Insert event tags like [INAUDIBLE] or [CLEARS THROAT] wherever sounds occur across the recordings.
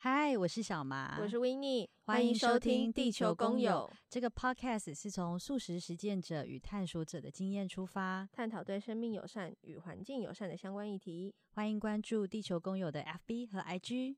嗨，我是小麻，我是维尼，欢迎收听《地球公友》这个 podcast，是从素食实践者与探索者的经验出发，探讨对生命友善与环境友善的相关议题。欢迎关注《地球公友》的 FB 和 IG。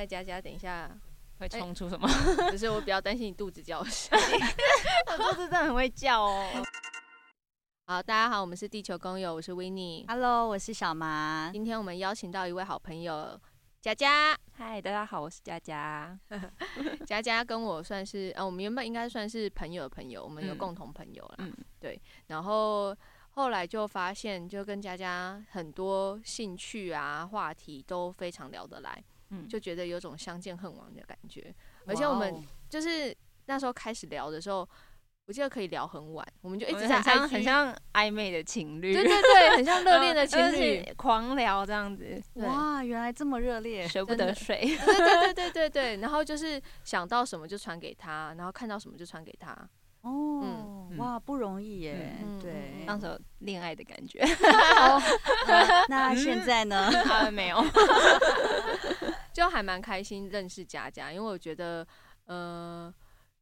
在佳佳，等一下会冲出什么？[LAUGHS] 只是我比较担心你肚子叫声，[LAUGHS] 我肚子真的很会叫哦。好，大家好，我们是地球工友，我是 Winnie。Hello，我是小麻。今天我们邀请到一位好朋友佳佳。嗨，大家好，我是佳佳。[LAUGHS] 佳佳跟我算是，呃，我们原本应该算是朋友的朋友，我们有共同朋友啦。嗯，对。然后后来就发现，就跟佳佳很多兴趣啊、话题都非常聊得来。嗯，就觉得有种相见恨晚的感觉，而且我们就是那时候开始聊的时候，我记得可以聊很晚，我们就一直在很，很像暧昧的情侣，对对对，很像热恋的 [LAUGHS] 情侣，狂聊这样子。哇，原来这么热烈，舍不得睡。对对对对对对，然后就是想到什么就传给他，然后看到什么就传给他。哦，嗯、哇，不容易耶，嗯、对，那时候恋爱的感觉。[LAUGHS] 那现在呢？他们没有。[LAUGHS] 就还蛮开心认识佳佳，因为我觉得，呃，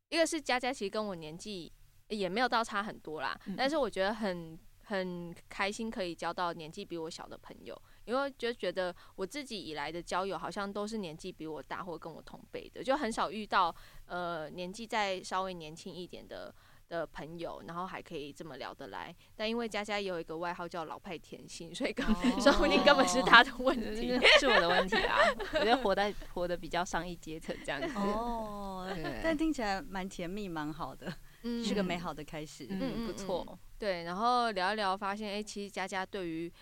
一个是佳佳其实跟我年纪也没有到差很多啦，嗯、但是我觉得很很开心可以交到年纪比我小的朋友，因为就觉得我自己以来的交友好像都是年纪比我大或跟我同辈的，就很少遇到呃年纪再稍微年轻一点的。的朋友，然后还可以这么聊得来，但因为佳佳也有一个外号叫老派甜心，所以根本说不定根本是他的问 [LAUGHS] 题，哦、是我的问题啊！我觉得活在活得比较上一阶层这样子哦，对但听起来蛮甜蜜，蛮好的，[LAUGHS] 嗯、是个美好的开始，嗯，嗯不错。对，然后聊一聊，发现哎、欸，其实佳佳对于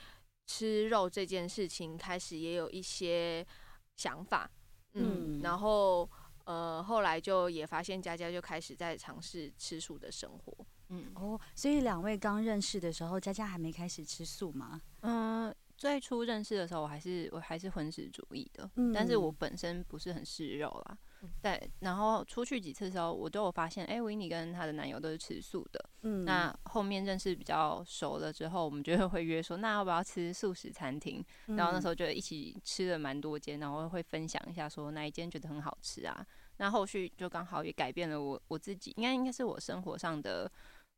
吃肉这件事情开始也有一些想法，嗯，嗯然后。呃，后来就也发现佳佳就开始在尝试吃素的生活。嗯哦，所以两位刚认识的时候，佳佳还没开始吃素吗？嗯，最初认识的时候，我还是我还是荤食主义的，嗯、但是我本身不是很嗜肉啦。对，然后出去几次的时候，我都有发现，哎、欸，维尼跟她的男友都是吃素的。嗯，那后面认识比较熟了之后，我们就会约说，那要不要吃素食餐厅？嗯、然后那时候就一起吃了蛮多间，然后会分享一下说哪一间觉得很好吃啊。那后续就刚好也改变了我我自己，应该应该是我生活上的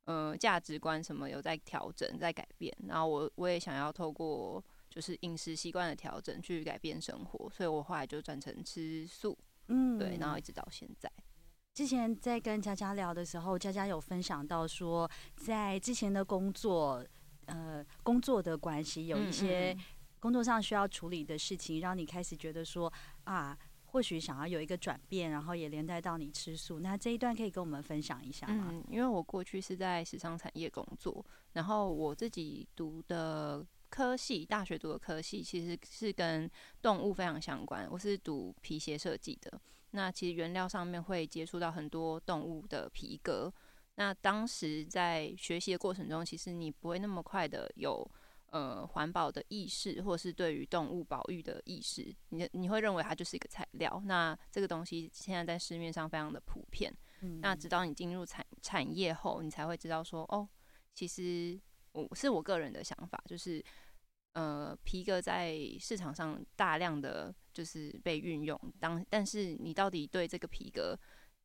呃价值观什么有在调整，在改变。然后我我也想要透过就是饮食习惯的调整去改变生活，所以我后来就转成吃素。嗯，对，然后一直到现在。之前在跟佳佳聊的时候，佳佳有分享到说，在之前的工作，呃，工作的关系，有一些工作上需要处理的事情，让你开始觉得说啊，或许想要有一个转变，然后也连带到你吃素。那这一段可以跟我们分享一下吗？嗯，因为我过去是在时尚产业工作，然后我自己读的。科系，大学读的科系其实是跟动物非常相关。我是读皮鞋设计的，那其实原料上面会接触到很多动物的皮革。那当时在学习的过程中，其实你不会那么快的有呃环保的意识，或是对于动物保育的意识。你你会认为它就是一个材料。那这个东西现在在市面上非常的普遍。嗯、那直到你进入产产业后，你才会知道说，哦，其实。我是我个人的想法，就是，呃，皮革在市场上大量的就是被运用，当但是你到底对这个皮革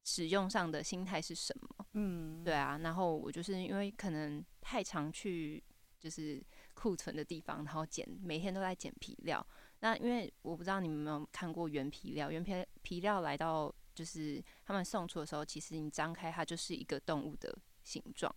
使用上的心态是什么？嗯，对啊。然后我就是因为可能太常去就是库存的地方，然后捡，每天都在捡皮料。那因为我不知道你们有没有看过原皮料，原皮皮料来到就是他们送出的时候，其实你张开它就是一个动物的形状。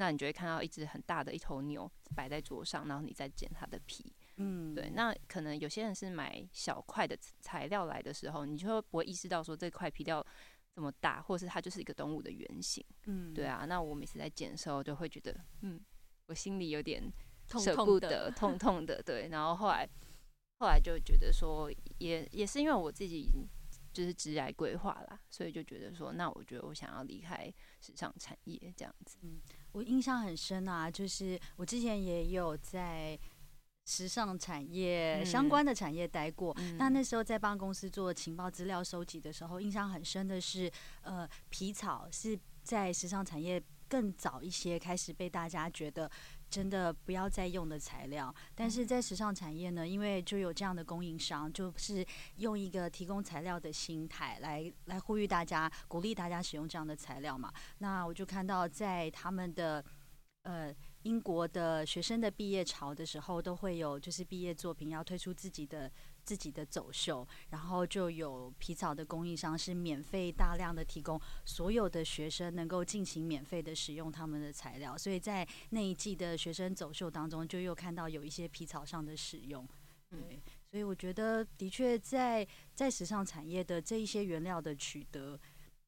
那你就会看到一只很大的一头牛摆在桌上，然后你再剪它的皮。嗯，对。那可能有些人是买小块的材料来的时候，你就会不会意识到说这块皮料这么大，或是它就是一个动物的原型。嗯，对啊。那我每次在剪的时候，就会觉得，嗯，我心里有点舍不得，痛痛，痛痛的。对。然后后来后来就觉得说，也也是因为我自己。就是职业规划啦，所以就觉得说，那我觉得我想要离开时尚产业这样子。嗯，我印象很深啊，就是我之前也有在时尚产业相关的产业待过，嗯、那那时候在帮公司做情报资料收集的时候，印象很深的是，呃，皮草是在时尚产业更早一些开始被大家觉得。真的不要再用的材料，但是在时尚产业呢，因为就有这样的供应商，就是用一个提供材料的心态来来呼吁大家，鼓励大家使用这样的材料嘛。那我就看到在他们的呃英国的学生的毕业潮的时候，都会有就是毕业作品要推出自己的。自己的走秀，然后就有皮草的供应商是免费大量的提供所有的学生能够进行免费的使用他们的材料，所以在那一季的学生走秀当中，就又看到有一些皮草上的使用。对，所以我觉得的确在在时尚产业的这一些原料的取得。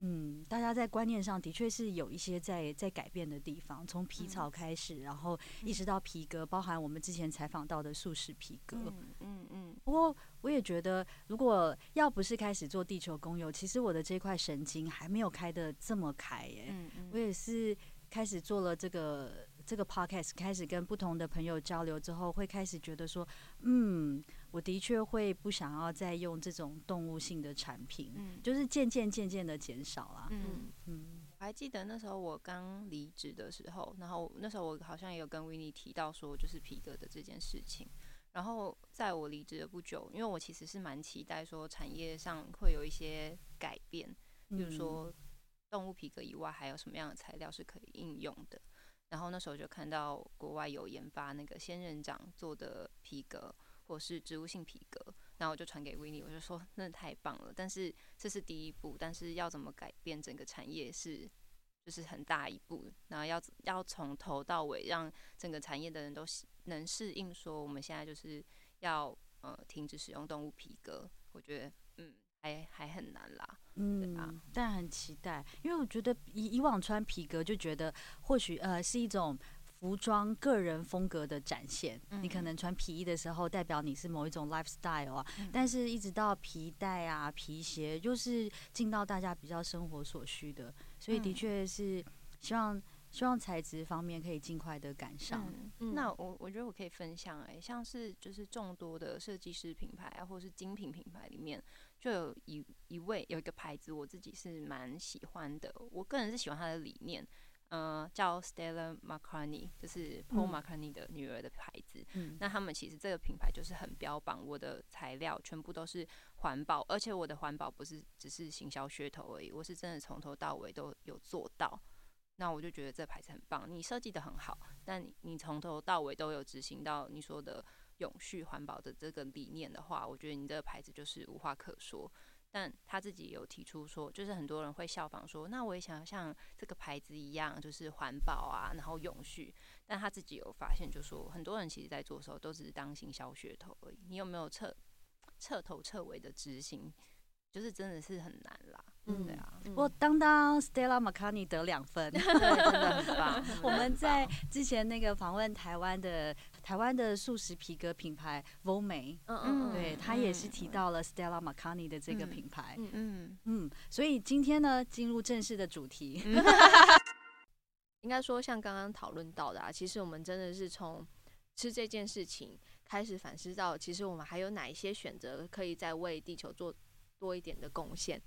嗯，大家在观念上的确是有一些在在改变的地方，从皮草开始，然后一直到皮革，包含我们之前采访到的素食皮革。嗯嗯嗯。不过我也觉得，如果要不是开始做地球公友，其实我的这块神经还没有开的这么开耶。嗯嗯。我也是开始做了这个这个 podcast，开始跟不同的朋友交流之后，会开始觉得说，嗯。我的确会不想要再用这种动物性的产品，嗯、就是渐渐渐渐的减少了。嗯嗯，我还记得那时候我刚离职的时候，然后那时候我好像也有跟 Winnie 提到说，就是皮革的这件事情。然后在我离职的不久，因为我其实是蛮期待说产业上会有一些改变，比如说动物皮革以外还有什么样的材料是可以应用的。然后那时候就看到国外有研发那个仙人掌做的皮革。或是植物性皮革，然后我就传给 Winnie，我就说那太棒了。但是这是第一步，但是要怎么改变整个产业是就是很大一步。然后要要从头到尾让整个产业的人都能适应，说我们现在就是要呃停止使用动物皮革。我觉得嗯还还很难啦，嗯，对吧？但很期待，因为我觉得以以往穿皮革就觉得或许呃是一种。服装个人风格的展现，你可能穿皮衣的时候，代表你是某一种 lifestyle 啊。但是，一直到皮带啊、皮鞋，就是进到大家比较生活所需的，所以的确是希望希望材质方面可以尽快的赶上。那我我觉得我可以分享，哎，像是就是众多的设计师品牌啊，或是精品品牌里面，就有一一位有一个牌子，我自己是蛮喜欢的。我个人是喜欢它的理念。呃，叫 Stella McCartney，就是 Paul McCartney 的女儿的牌子。嗯，那他们其实这个品牌就是很标榜，我的材料全部都是环保，而且我的环保不是只是行销噱头而已，我是真的从头到尾都有做到。那我就觉得这牌子很棒，你设计的很好，但你从头到尾都有执行到你说的永续环保的这个理念的话，我觉得你这个牌子就是无话可说。但他自己有提出说，就是很多人会效仿说，那我也想要像这个牌子一样，就是环保啊，然后永续。但他自己有发现，就说很多人其实在做的时候都只是当行销噱头而已。你有没有彻彻头彻尾的执行？就是真的是很难啦。嗯，对啊。我当当 Stella McCartney 得两分，[LAUGHS] 对，真的很棒。[LAUGHS] 我们在之前那个访问台湾的台湾的素食皮革品牌 Volme，嗯嗯，对，他也是提到了 Stella McCartney 的这个品牌。嗯嗯嗯。所以今天呢，进入正式的主题，[LAUGHS] 应该说像刚刚讨论到的啊，其实我们真的是从吃这件事情开始反思到，其实我们还有哪一些选择可以再为地球做多一点的贡献。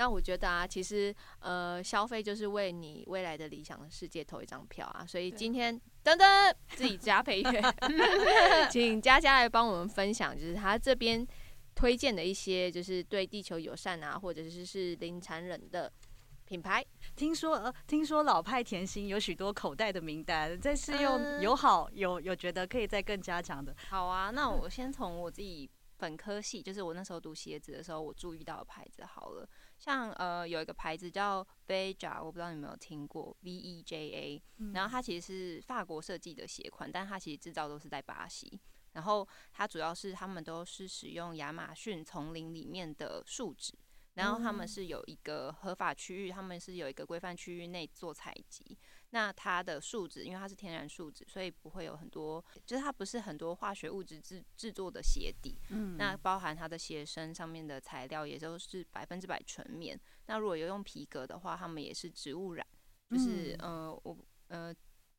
那我觉得啊，其实呃，消费就是为你未来的理想的世界投一张票啊。所以今天噔噔自己加配乐，[LAUGHS] 请佳佳来帮我们分享，就是他这边推荐的一些，就是对地球友善啊，或者是是零残忍的品牌。听说呃，听说老派甜心有许多口袋的名单，在试用友好有有觉得可以再更加强的。好啊，那我先从我自己本科系，就是我那时候读鞋子的时候，我注意到的牌子好了。像呃有一个牌子叫 Veja，我不知道你有没有听过 V E J A，然后它其实是法国设计的鞋款，但它其实制造都是在巴西。然后它主要是他们都是使用亚马逊丛林里面的树脂，然后他们是有一个合法区域，他们是有一个规范区域内做采集。那它的树脂，因为它是天然树脂，所以不会有很多，就是它不是很多化学物质制制作的鞋底。嗯，那包含它的鞋身上面的材料也都是百分之百纯棉。那如果有用皮革的话，他们也是植物染，就是、嗯、呃我呃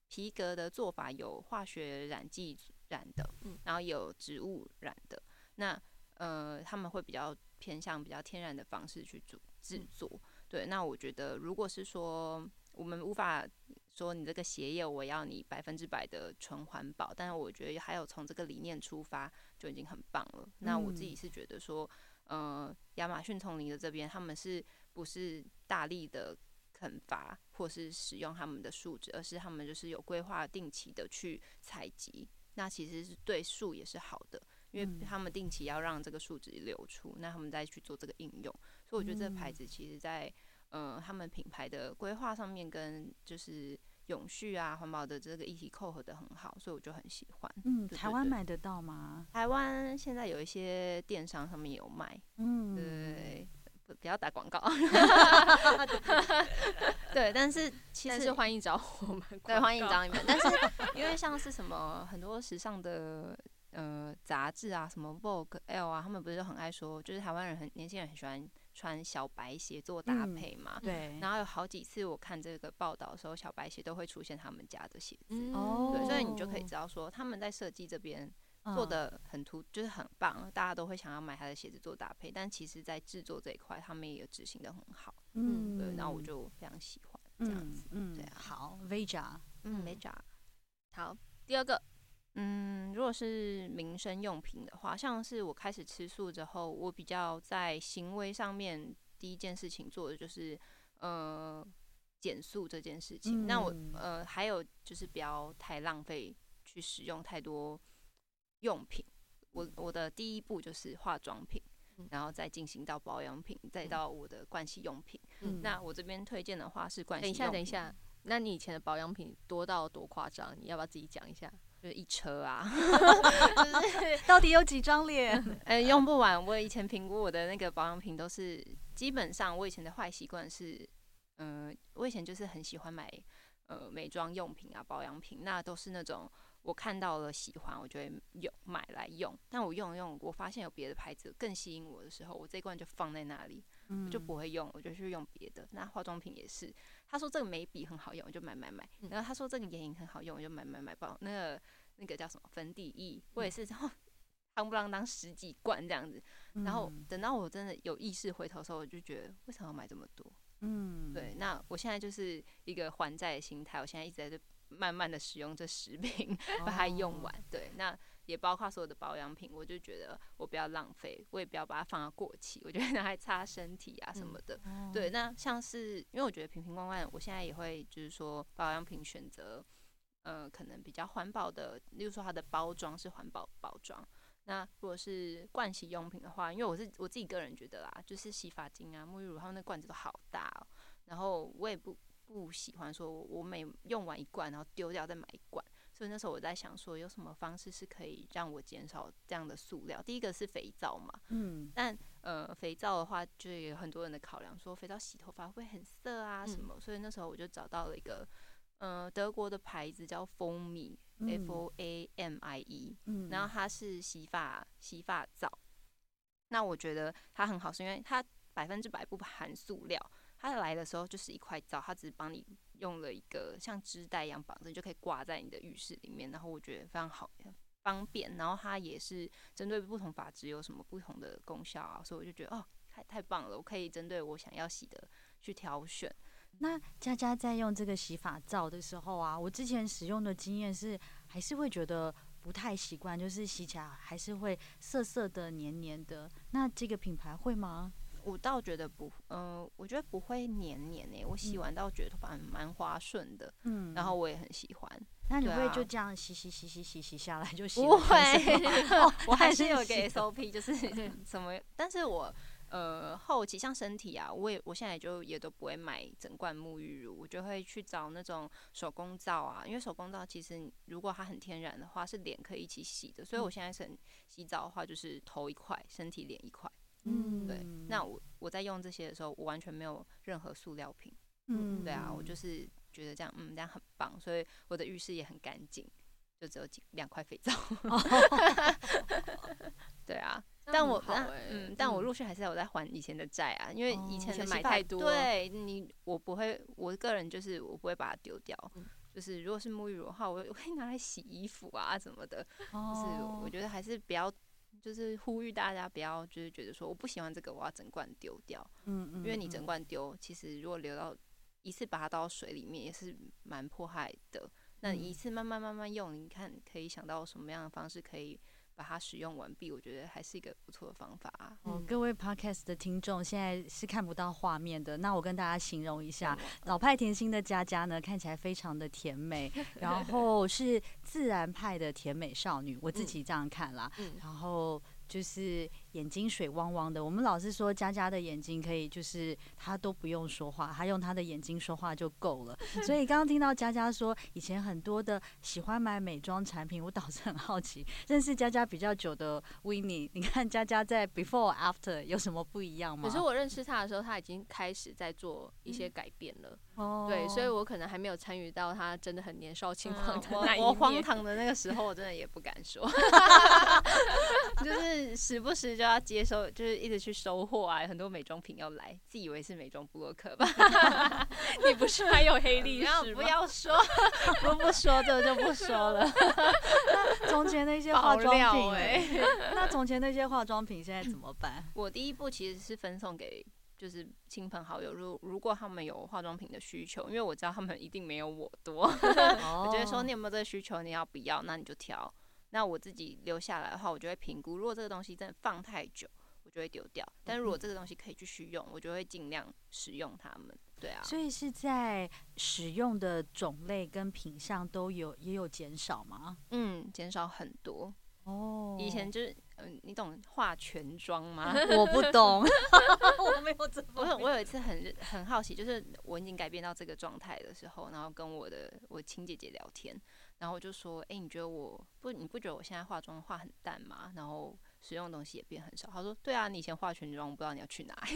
皮革的做法有化学染剂染的，然后有植物染的。那呃他们会比较偏向比较天然的方式去做制作。对，那我觉得如果是说我们无法。说你这个鞋业，我要你百分之百的纯环保，但是我觉得还有从这个理念出发就已经很棒了。嗯、那我自己是觉得说，呃，亚马逊丛林的这边他们是不是大力的砍伐或是使用他们的树脂，而是他们就是有规划定期的去采集，那其实是对树也是好的，因为他们定期要让这个树脂流出，那他们再去做这个应用，所以我觉得这个牌子其实在。呃，他们品牌的规划上面跟就是永续啊、环保的这个议题扣合的很好，所以我就很喜欢。嗯，台湾买得到吗？台湾现在有一些电商上面有卖。嗯，对，不不要打广告。[LAUGHS] 对，但是其实是欢迎找我们，对，欢迎找你们。但是因为像是什么很多时尚的呃杂志啊，什么 Vogue、L 啊，他们不是都很爱说，就是台湾人很年轻人很喜欢。穿小白鞋做搭配嘛？嗯、对。然后有好几次我看这个报道的时候，小白鞋都会出现他们家的鞋子。哦、嗯。对，所以你就可以知道说他们在设计这边做的很突，就是很棒，大家都会想要买他的鞋子做搭配。但其实，在制作这一块，他们也有执行的很好。嗯。对，然后我就非常喜欢这样子。嗯。对啊。好，Veja。嗯，Veja。好，第二个。嗯，如果是民生用品的话，像是我开始吃素之后，我比较在行为上面第一件事情做的就是，呃，减速这件事情。嗯、那我呃还有就是不要太浪费，去使用太多用品。我我的第一步就是化妆品，然后再进行到保养品，再到我的盥洗用品。嗯、那我这边推荐的话是盥洗用品。等一下，等一下，那你以前的保养品多到多夸张？你要不要自己讲一下？就是一车啊，[LAUGHS] 就是到底有几张脸？[LAUGHS] 哎、欸，用不完。我以前评估我的那个保养品都是，基本上我以前的坏习惯是，嗯、呃，我以前就是很喜欢买呃美妆用品啊、保养品，那都是那种我看到了喜欢，我就会用买来用。但我用用，我发现有别的牌子更吸引我的时候，我这一罐就放在那里，我就不会用，我就去用别的。那化妆品也是。他说这个眉笔很好用，我就买买买。然后他说这个眼影很好用，我就买买买。包那个那个叫什么粉底液，我也是，然后 [LAUGHS] 夯不啷当十几罐这样子。然后等到我真的有意识回头的时候，我就觉得为什么要买这么多？嗯，对。那我现在就是一个还债的心态，我现在一直在这慢慢的使用这十瓶，[LAUGHS] 把它用完。对，那。也包括所有的保养品，我就觉得我不要浪费，我也不要把它放到过期，我觉得拿来擦身体啊什么的。对，那像是因为我觉得瓶瓶罐罐，我现在也会就是说保养品选择，呃，可能比较环保的，例如说它的包装是环保包装。那如果是盥洗用品的话，因为我是我自己个人觉得啦，就是洗发精啊、沐浴乳，它们那罐子都好大哦、喔，然后我也不不喜欢说我每用完一罐然后丢掉再买一罐。所以那时候我在想说，有什么方式是可以让我减少这样的塑料？第一个是肥皂嘛，嗯，但呃，肥皂的话，就有很多人的考量，说肥皂洗头发会很涩啊什么。嗯、所以那时候我就找到了一个，呃，德国的牌子叫 Foamie、嗯、F O A M I E，嗯，然后它是洗发洗发皂。那我觉得它很好，是因为它百分之百不含塑料。它来的时候就是一块皂，它只是帮你。用了一个像织带一样绑着，就可以挂在你的浴室里面，然后我觉得非常好，方便。然后它也是针对不同发质有什么不同的功效啊，所以我就觉得哦，太太棒了，我可以针对我想要洗的去挑选。那佳佳在用这个洗发皂的时候啊，我之前使用的经验是还是会觉得不太习惯，就是洗起来还是会涩涩的、黏黏的。那这个品牌会吗？我倒觉得不，嗯、呃，我觉得不会黏黏诶、欸。我洗完倒觉得头发蛮滑顺的，嗯，然后我也很喜欢。那你会就这样洗洗洗洗洗洗下来就 [LAUGHS] 洗？不会，我还是有个 SOP，就是 [LAUGHS] 什么？但是我呃后期像身体啊，我也我现在就也都不会买整罐沐浴乳，我就会去找那种手工皂啊，因为手工皂其实如果它很天然的话，是脸可以一起洗的。所以我现在是洗澡的话，就是头一块，身体脸一块。嗯，对，那我我在用这些的时候，我完全没有任何塑料瓶。嗯，对啊，我就是觉得这样，嗯，这样很棒，所以我的浴室也很干净，就只有几两块肥皂。[LAUGHS] 对啊，但我但嗯，但我陆续还是有在还以前的债啊，因为以前的买太多，对你，我不会，我个人就是我不会把它丢掉，就是如果是沐浴乳的话，我我可以拿来洗衣服啊什么的，就是我觉得还是不要，就是呼吁大家不要就是觉得说我不喜欢这个，我要整罐丢掉，嗯嗯，因为你整罐丢，其实如果流到一次把它倒到水里面也是蛮迫害的，那一次慢慢慢慢用，你看可以想到什么样的方式可以。把它使用完毕，我觉得还是一个不错的方法啊。哦，各位 Podcast 的听众现在是看不到画面的，那我跟大家形容一下，老派甜心的佳佳呢，看起来非常的甜美，[LAUGHS] 然后是自然派的甜美少女，我自己这样看啦。嗯，然后就是。眼睛水汪汪的，我们老是说佳佳的眼睛可以，就是她都不用说话，她用她的眼睛说话就够了。所以刚刚听到佳佳说，以前很多的喜欢买美妆产品，我倒是很好奇，认识佳佳比较久的 Winnie，你看佳佳在 Before After 有什么不一样吗？可是我认识她的时候，她已经开始在做一些改变了。哦、嗯，对，所以我可能还没有参与到她真的很年少轻狂的那一面。我荒唐的那个时候，我真的也不敢说 [LAUGHS] [LAUGHS] [LAUGHS] 就是时不时。就要接收，就是一直去收货啊，很多美妆品要来，自以为是美妆部落客吧？[LAUGHS] 你不是还有黑历史吗？不要说，[LAUGHS] 不不说这个就不说了。那从前那些化妆品，哎，那从前那些化妆品现在怎么办？我第一步其实是分送给就是亲朋好友，如如果他们有化妆品的需求，因为我知道他们一定没有我多，我觉得说你有没有这个需求，你要不要，那你就挑。那我自己留下来的话，我就会评估。如果这个东西真的放太久，我就会丢掉。但是如果这个东西可以继续用，我就会尽量使用它们。对啊，所以是在使用的种类跟品相都有也有减少吗？嗯，减少很多。哦，以前就是嗯、呃，你懂化全妆吗？[LAUGHS] 我不懂，[LAUGHS] 我没有这。我我有一次很很好奇，就是我已经改变到这个状态的时候，然后跟我的我亲姐姐聊天。然后我就说，哎、欸，你觉得我不，你不觉得我现在化妆化很淡吗？然后使用的东西也变很少。他说，对啊，你以前化全妆，我不知道你要去哪里。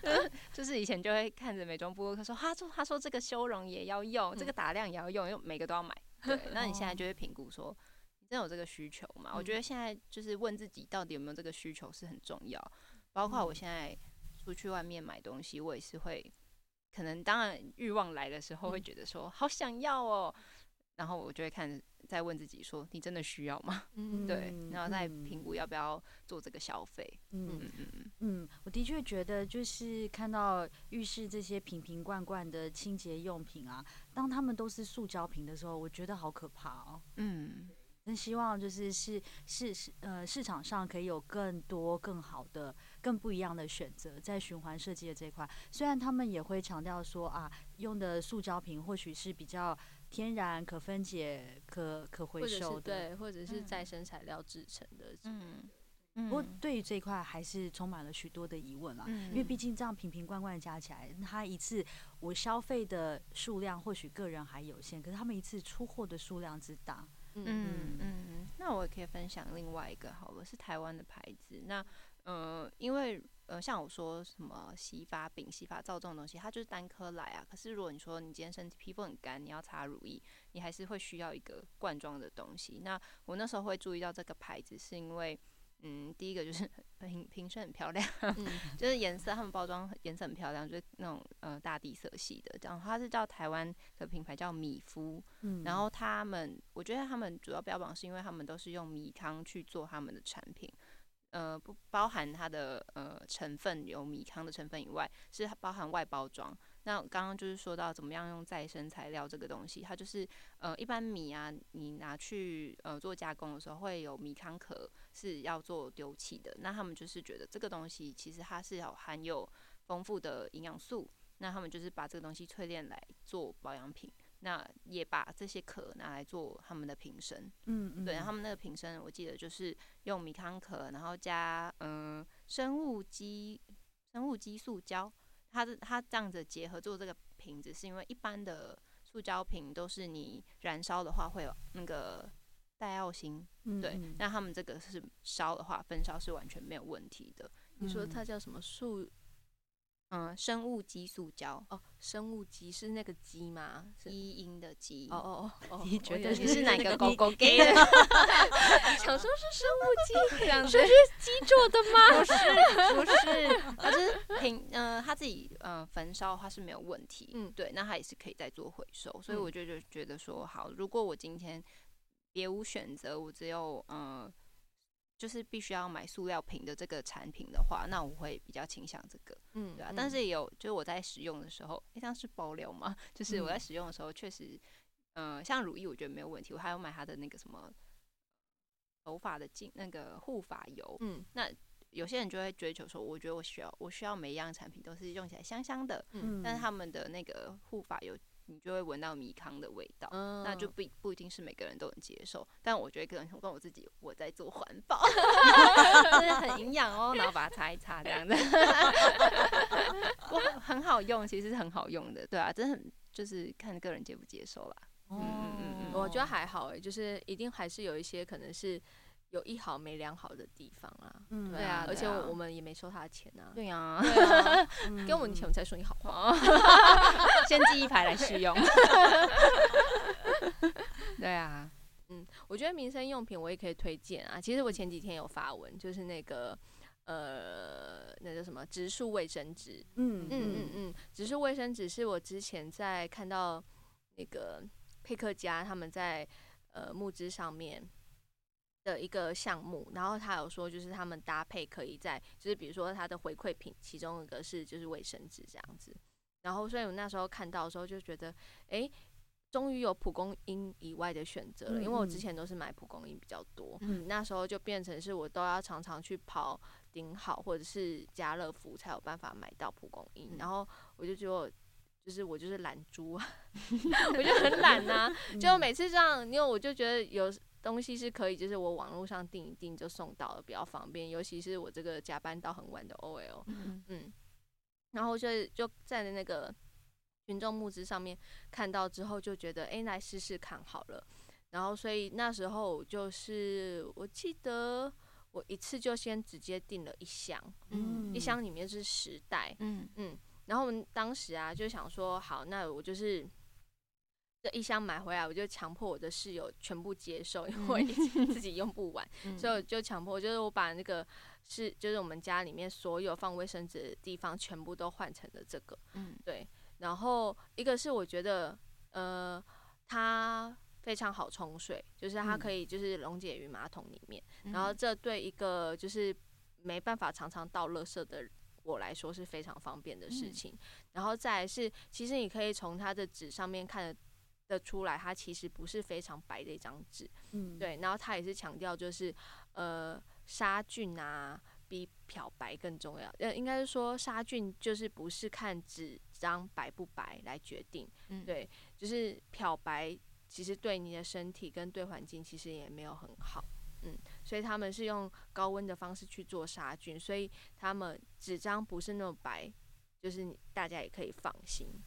就 [LAUGHS] 是就是以前就会看着美妆部落客说，他说他说这个修容也要用，这个打亮也要用，因为每个都要买。对，那你现在就会评估说，你真有这个需求吗？我觉得现在就是问自己到底有没有这个需求是很重要。包括我现在出去外面买东西，我也是会。可能当然欲望来的时候会觉得说好想要哦，然后我就会看再问自己说，你真的需要吗？嗯，[LAUGHS] 对，然后再评估要不要做这个消费。嗯嗯嗯嗯，我的确觉得就是看到浴室这些瓶瓶罐罐的清洁用品啊，当他们都是塑胶瓶的时候，我觉得好可怕哦。嗯。真希望就是是是是呃市场上可以有更多更好的更不一样的选择，在循环设计的这一块，虽然他们也会强调说啊，用的塑胶瓶或许是比较天然、可分解、可可回收的，对，或者是再生材料制成的。嗯，不过对于这一块还是充满了许多的疑问啦，因为毕竟这样瓶瓶罐罐加起来，它一次我消费的数量或许个人还有限，可是他们一次出货的数量之大。嗯嗯，那我也可以分享另外一个好了，是台湾的牌子。那呃，因为呃，像我说什么洗发饼、洗发皂这种东西，它就是单颗来啊。可是如果你说你今天身体皮肤很干，你要擦乳液，你还是会需要一个罐装的东西。那我那时候会注意到这个牌子，是因为。嗯，第一个就是瓶瓶身很漂亮，嗯、[LAUGHS] 就是颜色，他们包装颜色很漂亮，就是那种呃大地色系的。然后它是叫台湾的品牌叫米夫，嗯、然后他们我觉得他们主要标榜是因为他们都是用米糠去做他们的产品，呃不包含它的呃成分有米糠的成分以外，是包含外包装。那刚刚就是说到怎么样用再生材料这个东西，它就是呃一般米啊，你拿去呃做加工的时候会有米糠壳是要做丢弃的。那他们就是觉得这个东西其实它是有含有丰富的营养素，那他们就是把这个东西淬炼来做保养品，那也把这些壳拿来做他们的瓶身。嗯嗯，对，他们那个瓶身我记得就是用米糠壳，然后加嗯、呃、生物基生物基塑胶。它是它这样子结合做这个瓶子，是因为一般的塑胶瓶都是你燃烧的话会有那个戴奥辛，嗯、对，那他们这个是烧的话，焚烧是完全没有问题的。你说它叫什么树？嗯，生物基塑胶哦，生物基是那个基吗？基因的基。哦哦哦，[LAUGHS] 你觉得你是哪个狗狗给的？[LAUGHS] 想说是生物基，[LAUGHS] 这样子是鸡做的吗？不是，不是，它是平，呃，他自己呃焚烧的话是没有问题。嗯，对，那它也是可以再做回收。所以我就就觉得说，好，如果我今天别无选择，我只有嗯。呃就是必须要买塑料瓶的这个产品的话，那我会比较倾向这个，嗯，对啊。但是也有，就是我在使用的时候，诶，这样是爆料嘛？就是我在使用的时候，确实，嗯、呃，像乳液我觉得没有问题，我还有买它的那个什么头发的精那个护发油，嗯，那有些人就会追求说，我觉得我需要我需要每一样产品都是用起来香香的，嗯，但是他们的那个护发油。你就会闻到米糠的味道，嗯、那就不不一定是每个人都能接受。但我觉得可能跟我自己，我在做环保 [LAUGHS] [LAUGHS] 就是很营养哦，然后把它擦一擦这样子，[LAUGHS] 我很好用，其实是很好用的，对啊，真的很就是看个人接不接受啦。嗯嗯嗯，我觉得还好诶，就是一定还是有一些可能是。有一好没两好的地方啊，嗯，对啊，而且我们也没收他的钱啊，[LAUGHS] 对呀，[LAUGHS] 给我们钱我们才说你好话，[LAUGHS] 先寄一排来试用，对啊，嗯，我觉得民生用品我也可以推荐啊。其实我前几天有发文，就是那个呃，那叫什么植树卫生纸，嗯嗯嗯嗯，植树卫生纸是我之前在看到那个佩克家他们在呃木枝上面。的一个项目，然后他有说，就是他们搭配可以在，就是比如说他的回馈品，其中一个是就是卫生纸这样子。然后，所以我那时候看到的时候就觉得，哎，终于有蒲公英以外的选择了，因为我之前都是买蒲公英比较多，嗯，那时候就变成是我都要常常去跑顶好或者是家乐福才有办法买到蒲公英，然后我就觉得，就是我就是懒猪啊，[LAUGHS] 我就很懒呐、啊，就每次这样，因为我就觉得有。东西是可以，就是我网络上订一订就送到了，比较方便。尤其是我这个加班到很晚的 OL，嗯，嗯，然后就就在那个群众募资上面看到之后，就觉得哎、欸，来试试看好了。然后所以那时候就是我记得我一次就先直接订了一箱，嗯，一箱里面是十袋，嗯嗯。然后我们当时啊就想说，好，那我就是。这一箱买回来，我就强迫我的室友全部接受，因为自己用不完，[LAUGHS] 嗯、所以我就强迫，就是我把那个是就是我们家里面所有放卫生纸的地方全部都换成了这个，嗯，对。然后一个是我觉得，呃，它非常好冲水，就是它可以就是溶解于马桶里面，嗯、然后这对一个就是没办法常常倒垃圾的我来说是非常方便的事情。嗯、然后再来是，其实你可以从它的纸上面看的出来，它其实不是非常白的一张纸，嗯，对，然后他也是强调就是，呃，杀菌啊比漂白更重要，呃，应该是说杀菌就是不是看纸张白不白来决定，嗯，对，就是漂白其实对你的身体跟对环境其实也没有很好，嗯，所以他们是用高温的方式去做杀菌，所以他们纸张不是那么白，就是大家也可以放心，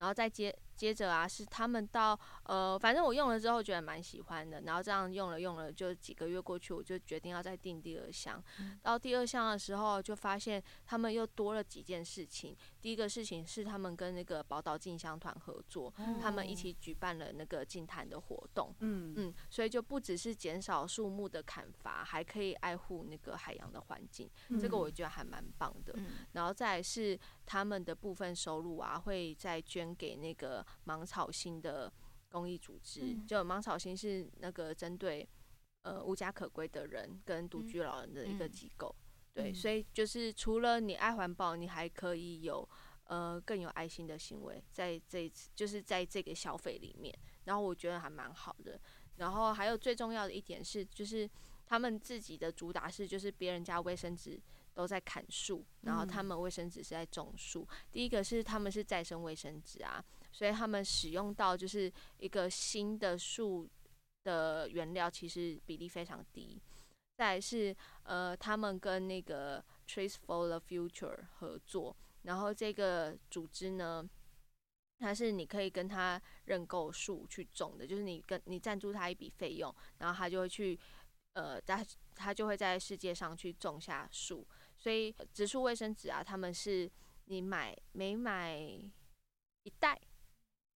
然后再接。接着啊，是他们到呃，反正我用了之后觉得蛮喜欢的，然后这样用了用了，就几个月过去，我就决定要再订第二箱。嗯、到第二箱的时候，就发现他们又多了几件事情。第一个事情是他们跟那个宝岛进香团合作，嗯、他们一起举办了那个净滩的活动。嗯嗯，所以就不只是减少树木的砍伐，还可以爱护那个海洋的环境，嗯、这个我觉得还蛮棒的。嗯、然后再是他们的部分收入啊，会再捐给那个。芒草心的公益组织，嗯、就芒草心是那个针对呃无家可归的人跟独居老人的一个机构，嗯、对，嗯、所以就是除了你爱环保，你还可以有呃更有爱心的行为，在这一次就是在这个消费里面，然后我觉得还蛮好的。然后还有最重要的一点是，就是他们自己的主打是，就是别人家卫生纸都在砍树，然后他们卫生纸是在种树。嗯、第一个是他们是再生卫生纸啊。所以他们使用到就是一个新的树的原料，其实比例非常低。再是呃，他们跟那个 Trees for the Future 合作，然后这个组织呢，它是你可以跟他认购树去种的，就是你跟你赞助他一笔费用，然后他就会去，呃，他他就会在世界上去种下树。所以植树卫生纸啊，他们是你买每买一袋，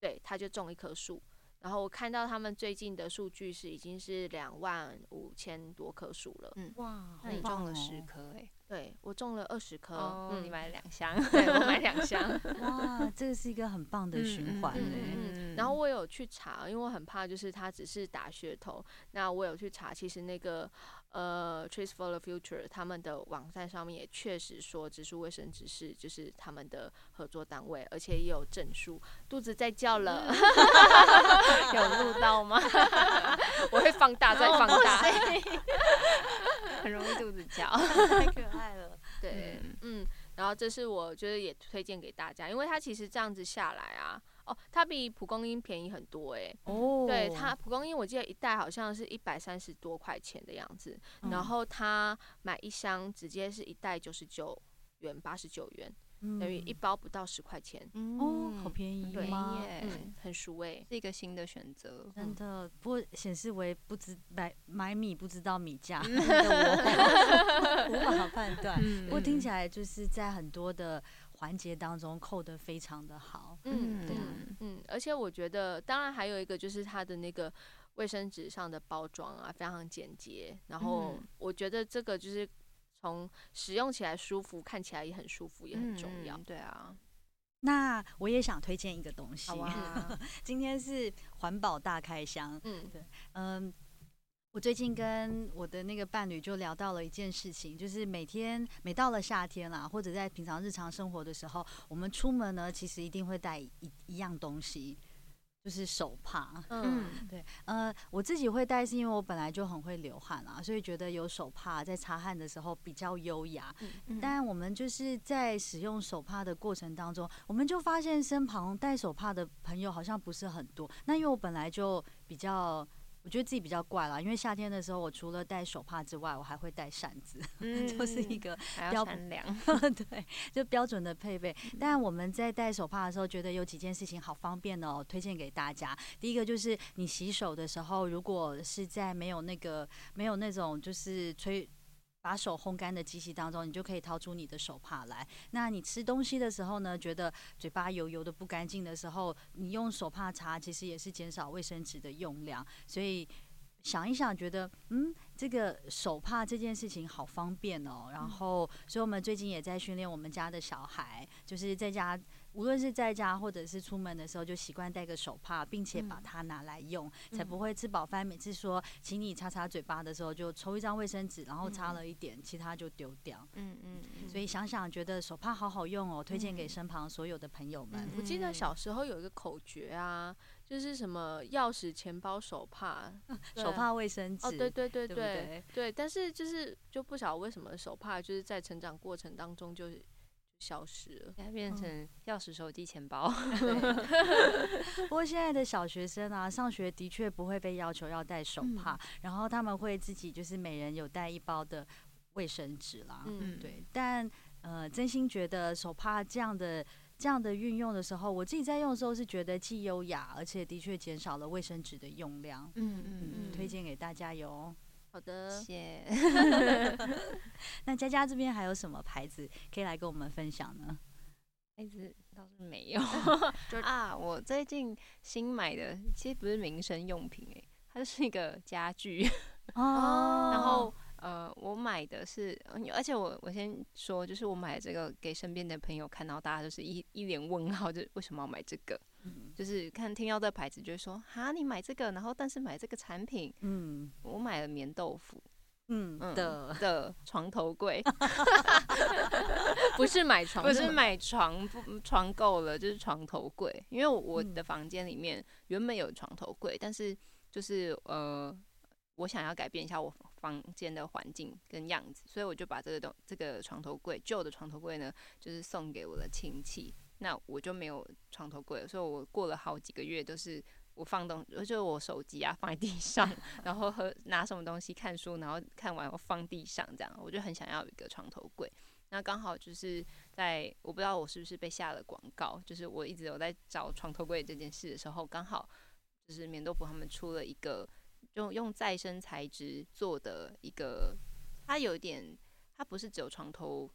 对，他就种一棵树。然后我看到他们最近的数据是已经是两万五千多棵树了。嗯，哇，那你种了十棵哎。对，我种了二十棵，哦、嗯，你买了两箱，对，我买两箱，[LAUGHS] 哇，这个是一个很棒的循环，嗯嗯嗯，然后我有去查，因为我很怕就是它只是打噱头。那我有去查，其实那个呃，Trace for the Future 他们的网站上面也确实说，植树卫生只是就是他们的合作单位，而且也有证书。肚子在叫了，嗯、[LAUGHS] 有录到吗？[LAUGHS] 我会放大再放大。[LAUGHS] 很容易肚子叫，太可爱了。对，嗯，然后这是我觉得也推荐给大家，因为它其实这样子下来啊，哦，它比蒲公英便宜很多哎、欸。哦，对，它蒲公英我记得一袋好像是一百三十多块钱的样子，嗯、然后它买一箱直接是一袋九十九元，八十九元。等于一包不到十块钱，嗯、哦，好便宜对很实惠，是一个新的选择，真的。不过显示为不知买买米不知道米价，无法 [LAUGHS] [LAUGHS] 判断。嗯、不过听起来就是在很多的环节当中扣得非常的好，嗯，对，嗯，而且我觉得，当然还有一个就是它的那个卫生纸上的包装啊，非常简洁。然后我觉得这个就是。从使用起来舒服，看起来也很舒服，也很重要。嗯、对啊，那我也想推荐一个东西。好啊、[LAUGHS] 今天是环保大开箱。嗯，对，嗯，我最近跟我的那个伴侣就聊到了一件事情，就是每天每到了夏天啦，或者在平常日常生活的时候，我们出门呢，其实一定会带一一样东西。就是手帕，嗯，[LAUGHS] 对，呃，我自己会带，是因为我本来就很会流汗啦，所以觉得有手帕在擦汗的时候比较优雅。嗯，但我们就是在使用手帕的过程当中，我们就发现身旁带手帕的朋友好像不是很多。那因为我本来就比较。我觉得自己比较怪啦，因为夏天的时候，我除了带手帕之外，我还会带扇子，嗯、[LAUGHS] 就是一个标准，[LAUGHS] 对，就标准的配备。但我们在带手帕的时候，觉得有几件事情好方便哦，推荐给大家。第一个就是你洗手的时候，如果是在没有那个没有那种就是吹。把手烘干的机器当中，你就可以掏出你的手帕来。那你吃东西的时候呢，觉得嘴巴油油的不干净的时候，你用手帕擦，其实也是减少卫生纸的用量。所以想一想，觉得嗯，这个手帕这件事情好方便哦。然后，所以我们最近也在训练我们家的小孩，就是在家。无论是在家或者是出门的时候，就习惯带个手帕，并且把它拿来用，嗯、才不会吃饱饭。每次说请你擦擦嘴巴的时候，就抽一张卫生纸，然后擦了一点，嗯、其他就丢掉。嗯嗯。嗯，所以想想觉得手帕好好用哦，推荐给身旁所有的朋友们。嗯、我记得小时候有一个口诀啊，就是什么钥匙、钱包、手帕、[LAUGHS] 手帕、卫生纸。哦，对对对对对，对，对，对。但是就是就不晓得为什么手帕就是在成长过程当中就是。消失了，它变成钥匙、手机、钱包。[LAUGHS] [LAUGHS] 不过现在的小学生啊，上学的确不会被要求要带手帕，嗯、然后他们会自己就是每人有带一包的卫生纸啦。嗯，对。但呃，真心觉得手帕这样的这样的运用的时候，我自己在用的时候是觉得既优雅，而且的确减少了卫生纸的用量。嗯嗯嗯，推荐给大家哟。好的，谢谢。[LAUGHS] 那佳佳这边还有什么牌子可以来跟我们分享呢？牌子倒是没有 [LAUGHS] 就啊。我最近新买的其实不是民生用品，诶，它就是一个家具 [LAUGHS] 哦。然后呃，我买的是，而且我我先说，就是我买这个给身边的朋友看到，大家都是一一脸问号，就为什么要买这个？就是看听到这牌子，就会说哈，你买这个，然后但是买这个产品，嗯，我买了棉豆腐，嗯的的床头柜 [LAUGHS] [LAUGHS] 不是买床，不是买床，不床够了，就是床头柜。因为我的房间里面原本有床头柜，但是就是呃，我想要改变一下我房间的环境跟样子，所以我就把这个东这个床头柜旧的床头柜呢，就是送给我的亲戚。那我就没有床头柜了，所以我过了好几个月都是我放东，就是我手机啊放在地上，[LAUGHS] 然后和拿什么东西看书，然后看完我放地上这样，我就很想要一个床头柜。那刚好就是在我不知道我是不是被下了广告，就是我一直有在找床头柜这件事的时候，刚好就是棉豆腐他们出了一个用用再生材质做的一个，它有一点，它不是只有床头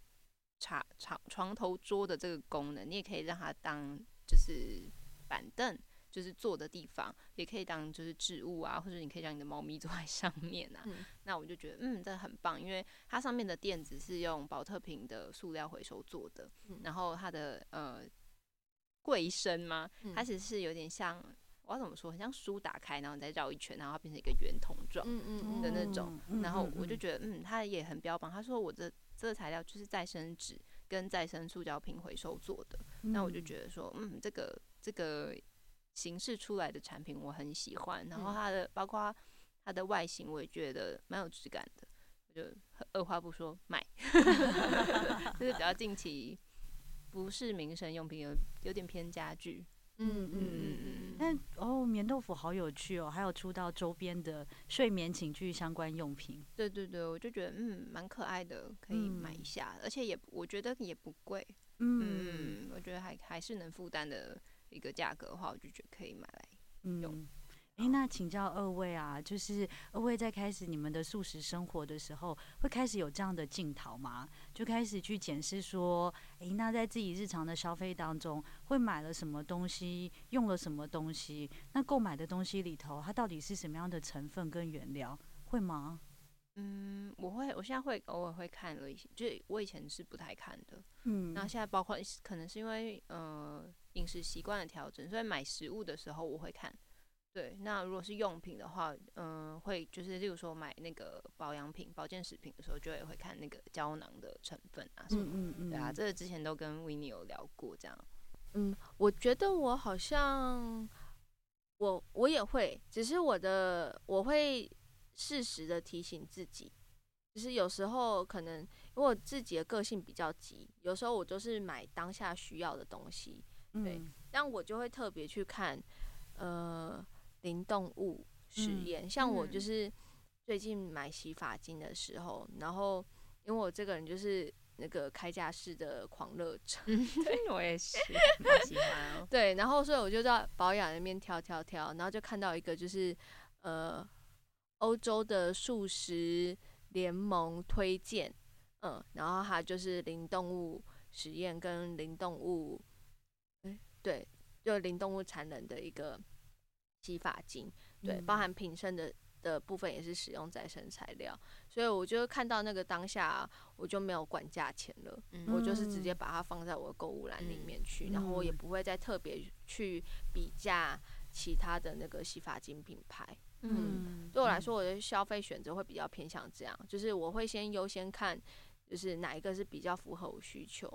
茶床床头桌的这个功能，你也可以让它当就是板凳。就是坐的地方，也可以当就是置物啊，或者你可以让你的猫咪 [LAUGHS] 坐在上面啊。嗯、那我就觉得，嗯，这很棒，因为它上面的垫子是用宝特瓶的塑料回收做的，嗯、然后它的呃柜身嘛，它其实是有点像，我要怎么说，很像书打开，然后你再绕一圈，然后它变成一个圆筒状的那种。然后我就觉得，嗯，它也很标榜，他说我这这个材料就是再生纸跟再生塑胶瓶回收做的。嗯、那我就觉得说，嗯，这个这个。形式出来的产品我很喜欢，然后它的包括它的外形，我也觉得蛮有质感的，我就二话不说买，[LAUGHS] [LAUGHS] 就是比较近期不是民生用品，有有点偏家具。嗯嗯嗯嗯。但哦，棉豆腐好有趣哦，还有出到周边的睡眠寝具相关用品。对对对，我就觉得嗯蛮可爱的，可以买一下，嗯、而且也我觉得也不贵。嗯，嗯，我觉得还还是能负担的。一个价格的话，我就觉得可以买来用。嗯，诶，那请教二位啊，就是二位在开始你们的素食生活的时候，会开始有这样的镜头吗？就开始去检视说，诶，那在自己日常的消费当中，会买了什么东西，用了什么东西？那购买的东西里头，它到底是什么样的成分跟原料？会吗？嗯，我会，我现在会偶尔会看了一些，就我以前是不太看的。嗯，那现在包括可能是因为呃。饮食习惯的调整，所以买食物的时候我会看。对，那如果是用品的话，嗯、呃，会就是例如说买那个保养品、保健食品的时候，就也会看那个胶囊的成分啊什么。嗯嗯嗯。对啊，这个之前都跟 Winnie 有聊过，这样。嗯，我觉得我好像我我也会，只是我的我会适时的提醒自己，就是有时候可能因为我自己的个性比较急，有时候我就是买当下需要的东西。对，但我就会特别去看，呃，零动物实验。嗯、像我就是最近买洗发精的时候，嗯、然后因为我这个人就是那个开架式的狂热者，嗯、对，我也是，[LAUGHS] 好喜欢哦。对，然后所以我就在保养那边挑挑挑，然后就看到一个就是呃，欧洲的素食联盟推荐，嗯，然后它就是零动物实验跟零动物。对，就零动物残忍的一个洗发精，对，包含瓶身的的部分也是使用再生材料，所以我就看到那个当下，我就没有管价钱了，嗯、我就是直接把它放在我的购物篮里面去，嗯、然后我也不会再特别去比价其他的那个洗发精品牌。嗯，嗯对我来说，我的消费选择会比较偏向这样，就是我会先优先看，就是哪一个是比较符合我需求。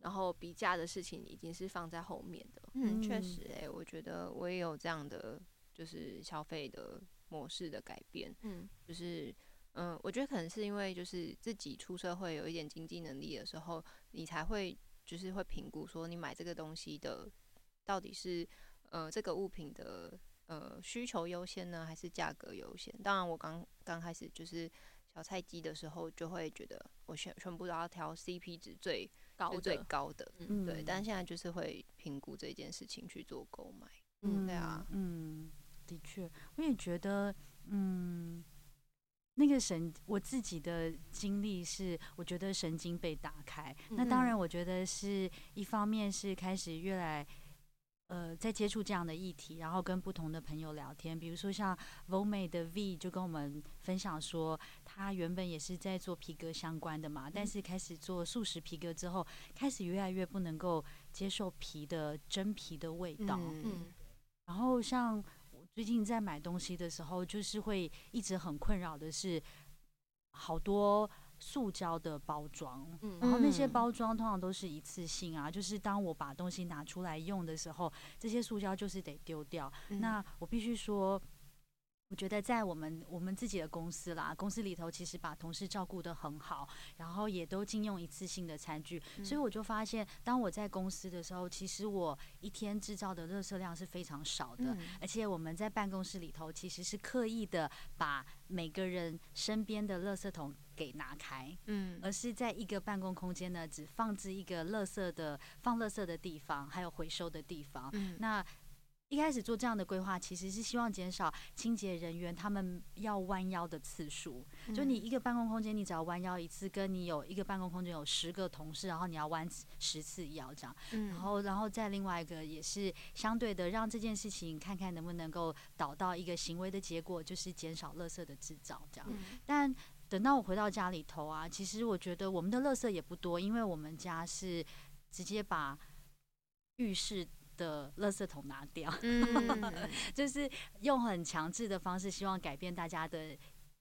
然后比价的事情已经是放在后面的。嗯，确实、欸，哎，我觉得我也有这样的，就是消费的模式的改变。嗯，就是，嗯，我觉得可能是因为就是自己出社会有一点经济能力的时候，你才会就是会评估说你买这个东西的到底是呃这个物品的呃需求优先呢，还是价格优先？当然，我刚刚开始就是小菜鸡的时候，就会觉得我全全部都要挑 CP 值最。高最高的，嗯，对，但现在就是会评估这件事情去做购买，嗯，对啊，嗯，的确，我也觉得，嗯，那个神，我自己的经历是，我觉得神经被打开，嗯、那当然，我觉得是一方面是开始越来。呃，在接触这样的议题，然后跟不同的朋友聊天，比如说像 Vollme 的 V 就跟我们分享说，他原本也是在做皮革相关的嘛，但是开始做素食皮革之后，开始越来越不能够接受皮的真皮的味道。嗯，然后像我最近在买东西的时候，就是会一直很困扰的是，好多。塑胶的包装，嗯然后那些包装通常都是一次性啊，就是当我把东西拿出来用的时候，这些塑胶就是得丢掉。那我必须说，我觉得在我们我们自己的公司啦，公司里头其实把同事照顾得很好，然后也都禁用一次性的餐具，嗯、所以我就发现，当我在公司的时候，其实我一天制造的垃圾量是非常少的，嗯、而且我们在办公室里头其实是刻意的把每个人身边的垃圾桶给拿开，嗯，而是在一个办公空间呢，只放置一个垃圾的放垃圾的地方，还有回收的地方，嗯，那。一开始做这样的规划，其实是希望减少清洁人员他们要弯腰的次数。就你一个办公空间，你只要弯腰一次，跟你有一个办公空间有十个同事，然后你要弯十次腰这样。然后，然后再另外一个也是相对的，让这件事情看看能不能够导到一个行为的结果，就是减少垃圾的制造这样。但等到我回到家里头啊，其实我觉得我们的垃圾也不多，因为我们家是直接把浴室。的垃圾桶拿掉，[LAUGHS] 就是用很强制的方式，希望改变大家的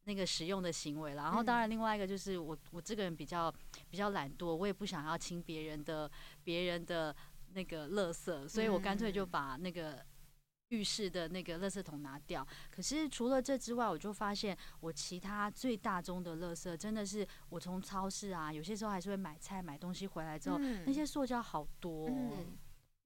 那个使用的行为了。然后，当然另外一个就是我我这个人比较比较懒惰，我也不想要清别人的别人的那个垃圾，所以我干脆就把那个浴室的那个垃圾桶拿掉。可是除了这之外，我就发现我其他最大宗的垃圾真的是我从超市啊，有些时候还是会买菜买东西回来之后，那些塑胶好多哦。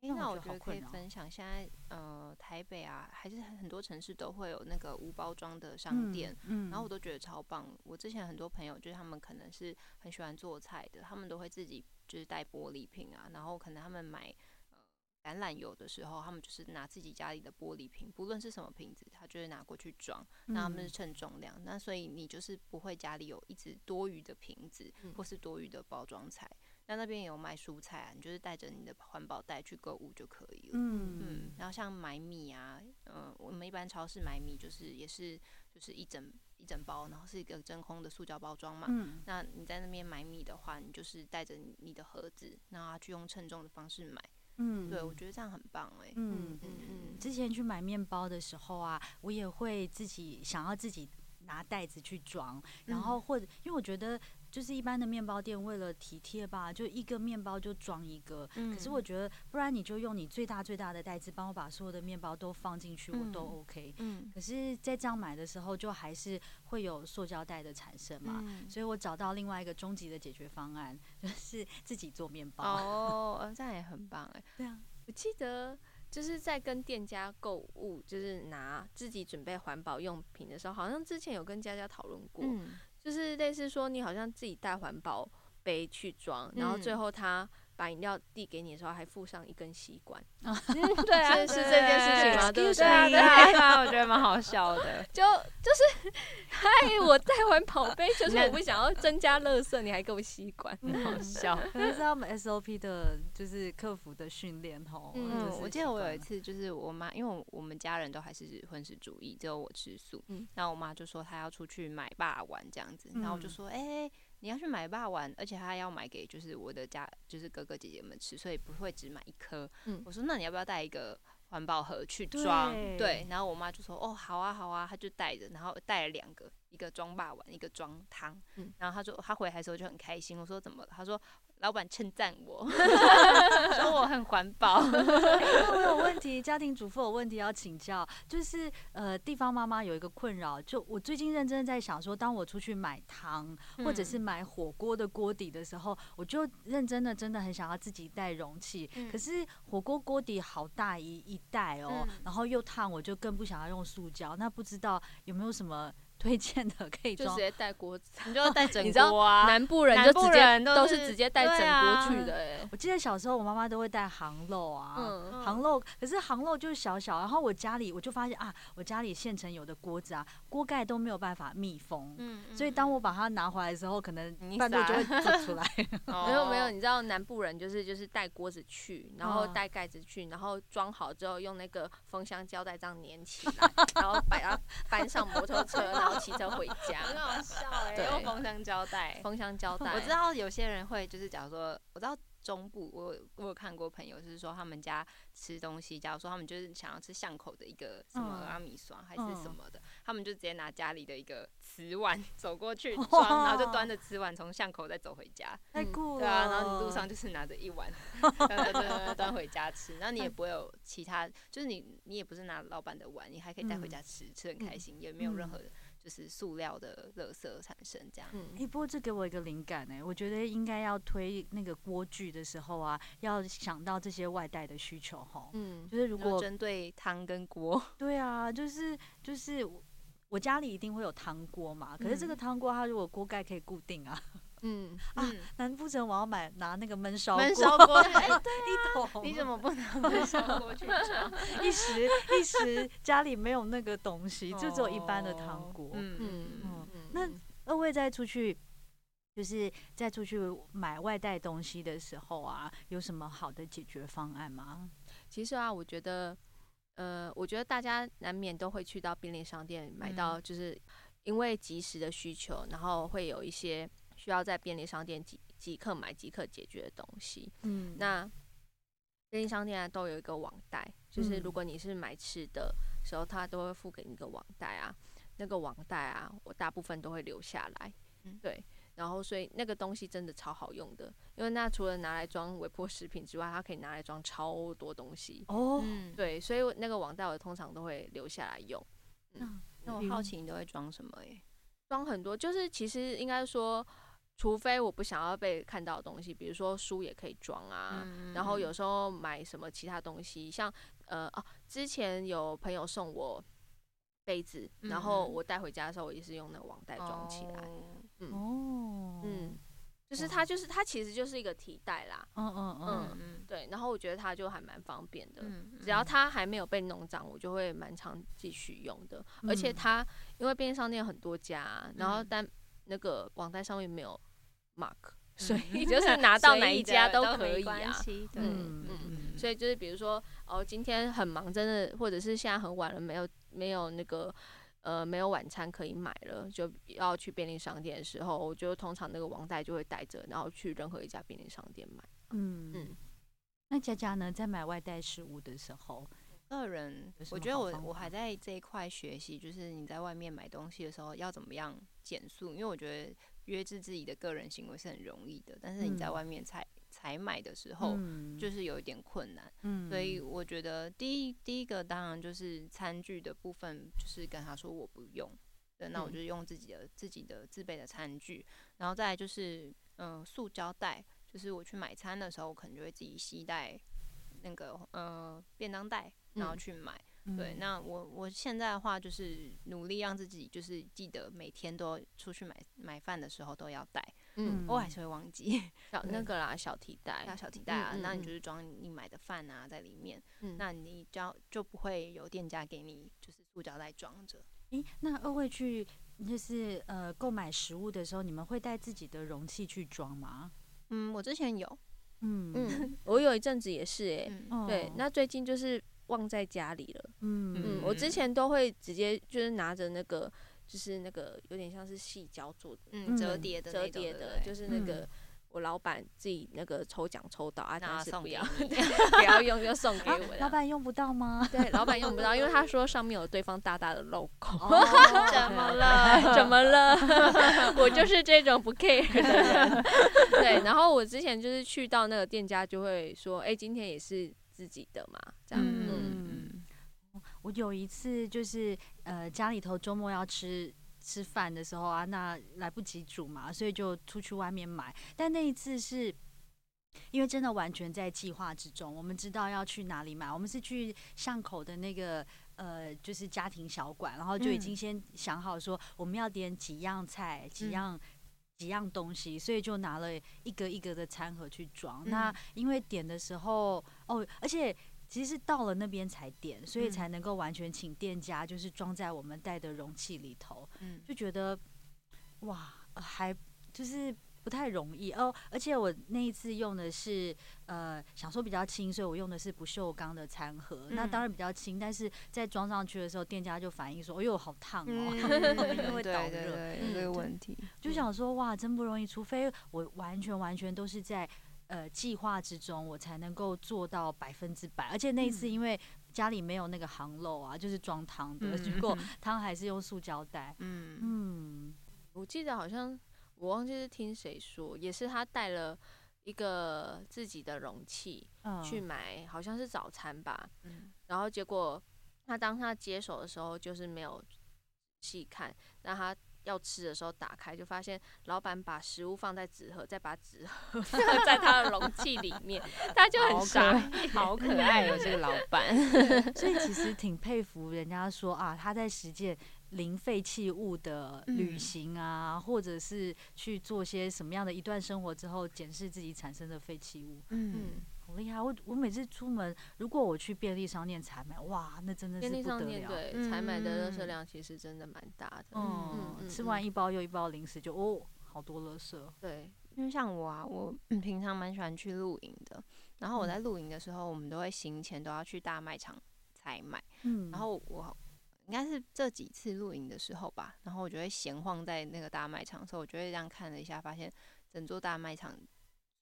欸、那我觉得可以分享，现在呃台北啊，还是很多城市都会有那个无包装的商店，嗯嗯、然后我都觉得超棒。我之前很多朋友就是他们可能是很喜欢做菜的，他们都会自己就是带玻璃瓶啊，然后可能他们买呃橄榄油的时候，他们就是拿自己家里的玻璃瓶，不论是什么瓶子，他就会拿过去装，那他们是称重量，嗯、那所以你就是不会家里有一直多余的瓶子或是多余的包装材。那那边也有卖蔬菜啊，你就是带着你的环保袋去购物就可以了。嗯嗯。然后像买米啊，嗯、呃，我们一般超市买米就是也是就是一整一整包，然后是一个真空的塑胶包装嘛。嗯。那你在那边买米的话，你就是带着你的盒子，然后去用称重的方式买。嗯。对，我觉得这样很棒哎、欸。嗯嗯嗯。之前去买面包的时候啊，我也会自己想要自己拿袋子去装，然后或者因为我觉得。就是一般的面包店为了体贴吧，就一个面包就装一个。嗯、可是我觉得，不然你就用你最大最大的袋子，帮我把所有的面包都放进去，我都 OK。嗯。可是，在这样买的时候，就还是会有塑胶袋的产生嘛。嗯、所以我找到另外一个终极的解决方案，就是 [LAUGHS] 自己做面包。哦，这样也很棒哎。对啊，我记得就是在跟店家购物，就是拿自己准备环保用品的时候，好像之前有跟佳佳讨论过。嗯就是类似说，你好像自己带环保杯去装，然后最后他把饮料递给你的时候，还附上一根吸管。[LAUGHS] [LAUGHS] 对啊，是这件事情吗？对对对，我觉得蛮好笑的。[LAUGHS] 就就是，嗨，我在玩跑杯，就是我不想要增加垃圾，你还给我吸管，很好笑。可能是他们 SOP 的，就是客服的训练吼。嗯，我记得我有一次，就是我妈，因为我们家人都还是荤食主义，只有我吃素。嗯，然后我妈就说她要出去买霸王丸这样子，然后我就说，哎。你要去买霸丸，而且他要买给就是我的家，就是哥哥姐姐们吃，所以不会只买一颗。嗯，我说那你要不要带一个环保盒去装？对，对，然后我妈就说哦，好啊，好啊，他就带着，然后带了两个，一个装霸丸，一个装汤。嗯，然后他说他回来的时候就很开心。我说怎么了？他说。老板称赞我，[LAUGHS] 说我很环保。因为我有问题，家庭主妇有问题要请教，就是呃，地方妈妈有一个困扰，就我最近认真在想说，当我出去买汤或者是买火锅的锅底的时候，嗯、我就认真的真的很想要自己带容器。嗯、可是火锅锅底好大一一袋哦，嗯、然后又烫，我就更不想要用塑胶。那不知道有没有什么？推荐的可以装，就直接带锅子，你就带 [LAUGHS] 整锅啊。南部人就直接都是直接带整锅去的。哎，我记得小时候我妈妈都会带杭肉啊，杭肉。可是杭肉就是小小，然后我家里我就发现啊，我家里现成有的锅子啊，锅盖都没有办法密封。嗯，所以当我把它拿回来的时候，可能半路就会吐出来。[LAUGHS] 没有没有，你知道南部人就是就是带锅子去，然后带盖子去，然后装好之后用那个封箱胶带这样粘起来，然后把它搬上摩托车。[LAUGHS] 然后骑车回家，很好笑哎！用封箱胶带，封箱胶带。我知道有些人会，就是假如说，我知道中部，我有我有看过朋友，就是说他们家吃东西，假如说他们就是想要吃巷口的一个什么阿米刷还是什么的，他们就直接拿家里的一个瓷碗走过去 [LAUGHS] 装，然后就端着瓷碗从巷口再走回家。太酷了。对啊，然后你路上就是拿着一碗 [LAUGHS] 端回家吃，然后你也不会有其他，就是你你也不是拿老板的碗，你还可以带回家吃，吃很开心，也没有任何的。就是塑料的垃圾产生这样。嗯，哎，不过这给我一个灵感哎，我觉得应该要推那个锅具的时候啊，要想到这些外带的需求哈。嗯，就是如果针对汤跟锅，[LAUGHS] 对啊，就是就是我家里一定会有汤锅嘛，可是这个汤锅它如果锅盖可以固定啊。嗯啊，难不成我要买拿那个焖烧焖烧锅？[LAUGHS] 哎，对，一桶，你怎么不拿焖烧锅去装？[LAUGHS] 一时一时家里没有那个东西，就只有一般的糖果。嗯嗯嗯。那二位再出去，就是再出去买外带东西的时候啊，有什么好的解决方案吗？其实啊，我觉得，呃，我觉得大家难免都会去到便利商店买到，就是因为及时的需求，然后会有一些。需要在便利商店即即刻买、即刻解决的东西。嗯，那便利商店啊都有一个网袋，就是如果你是买吃的时候，他都会付给你一个网袋啊。那个网袋啊，我大部分都会留下来。嗯，对。然后，所以那个东西真的超好用的，因为那除了拿来装微波食品之外，它可以拿来装超多东西。哦，对，所以那个网袋我通常都会留下来用。嗯，那我好奇你都会装什么？耶？装很多，就是其实应该说。除非我不想要被看到的东西，比如说书也可以装啊。嗯、然后有时候买什么其他东西，像呃哦、啊，之前有朋友送我杯子，嗯、然后我带回家的时候，我也是用那个网袋装起来。哦、嗯，哦、嗯，就是它就是它其实就是一个提袋啦。嗯嗯嗯嗯，对。然后我觉得它就还蛮方便的，嗯、只要它还没有被弄脏，我就会蛮常继续用的。嗯、而且它因为便利商店很多家，然后但那个网袋上面没有。mark，所以 [LAUGHS] 就是拿到哪一家都可以啊，对，嗯嗯，所以就是比如说哦，今天很忙，真的，或者是现在很晚了，没有没有那个呃没有晚餐可以买了，就要去便利商店的时候，我就通常那个网袋就会带着，然后去任何一家便利商店买。嗯。嗯，那佳佳呢，在买外带食物的时候，个人我觉得我我还在这一块学习，就是你在外面买东西的时候要怎么样减速，因为我觉得。约制自己的个人行为是很容易的，但是你在外面采采买的时候，就是有一点困难。嗯，所以我觉得第一第一个当然就是餐具的部分，就是跟他说我不用，对，那我就用自己的自己的自备的餐具，然后再来就是嗯、呃，塑胶袋，就是我去买餐的时候，我可能就会自己携带那个呃便当袋，然后去买。对，那我我现在的话就是努力让自己就是记得每天都出去买买饭的时候都要带，嗯，我还是会忘记。[LAUGHS] 小那个啦小提袋，小小提袋啊，那你就是装你买的饭啊在里面，嗯，那你就就不会有店家给你就是塑胶袋装着。诶，那二位去就是呃购买食物的时候，你们会带自己的容器去装吗？嗯，我之前有，嗯。嗯，我有一阵子也是诶，对，那最近就是。忘在家里了。嗯嗯，我之前都会直接就是拿着那个，就是那个有点像是细胶做的，嗯，折叠的，折叠的，就是那个我老板自己那个抽奖抽到啊，但是不要 [LAUGHS] 不要用就送给我。老板用不到吗？对，老板用不到，因为他 [LAUGHS] 说上面有对方大大的 logo。[LAUGHS] 怎么了？怎么了？我就是这种不 care 的人。对，然后我之前就是去到那个店家就会说，哎，今天也是。自己的嘛，这样。嗯，我有一次就是呃家里头周末要吃吃饭的时候啊，那来不及煮嘛，所以就出去外面买。但那一次是因为真的完全在计划之中，我们知道要去哪里买，我们是去巷口的那个呃就是家庭小馆，然后就已经先想好说我们要点几样菜，几样。嗯几样东西，所以就拿了一个一个的餐盒去装。嗯、那因为点的时候哦，而且其实是到了那边才点，所以才能够完全请店家就是装在我们带的容器里头。嗯，就觉得哇，还就是。不太容易哦，而且我那一次用的是呃，想说比较轻，所以我用的是不锈钢的餐盒。嗯、那当然比较轻，但是在装上去的时候，店家就反映说：“哎呦，好烫哦，[LAUGHS] 嗯、因为导热，这个问题。”就想说哇，真不容易，除非我完全完全都是在呃计划之中，我才能够做到百分之百。而且那一次因为家里没有那个航漏啊，就是装汤的，[LAUGHS] 结果 [LAUGHS] 汤还是用塑胶袋。嗯嗯，我记得好像我忘记是听谁说，也是他带了一个自己的容器去买，好像是早餐吧。嗯，然后结果他当他接手的时候，就是没有细看，那他。要吃的时候打开，就发现老板把食物放在纸盒，再把纸盒 [LAUGHS] 放在他的容器里面，他就很傻，[LAUGHS] 好可爱哦，这个老板。[LAUGHS] 所以其实挺佩服人家说啊，他在实践零废弃物的旅行啊，嗯、或者是去做些什么样的一段生活之后，检视自己产生的废弃物。嗯。嗯好厉害！我我每次出门，如果我去便利商店采买，哇，那真的是不得了。便利商店对，采买的垃圾量其实真的蛮大的。嗯，嗯，吃完一包又一包零食就，就哦，好多垃圾。对，因为像我啊，我平常蛮喜欢去露营的。然后我在露营的时候，我们都会行前都要去大卖场采买。嗯。然后我应该是这几次露营的时候吧，然后我就会闲晃在那个大卖场的时候，我就会这样看了一下，发现整座大卖场。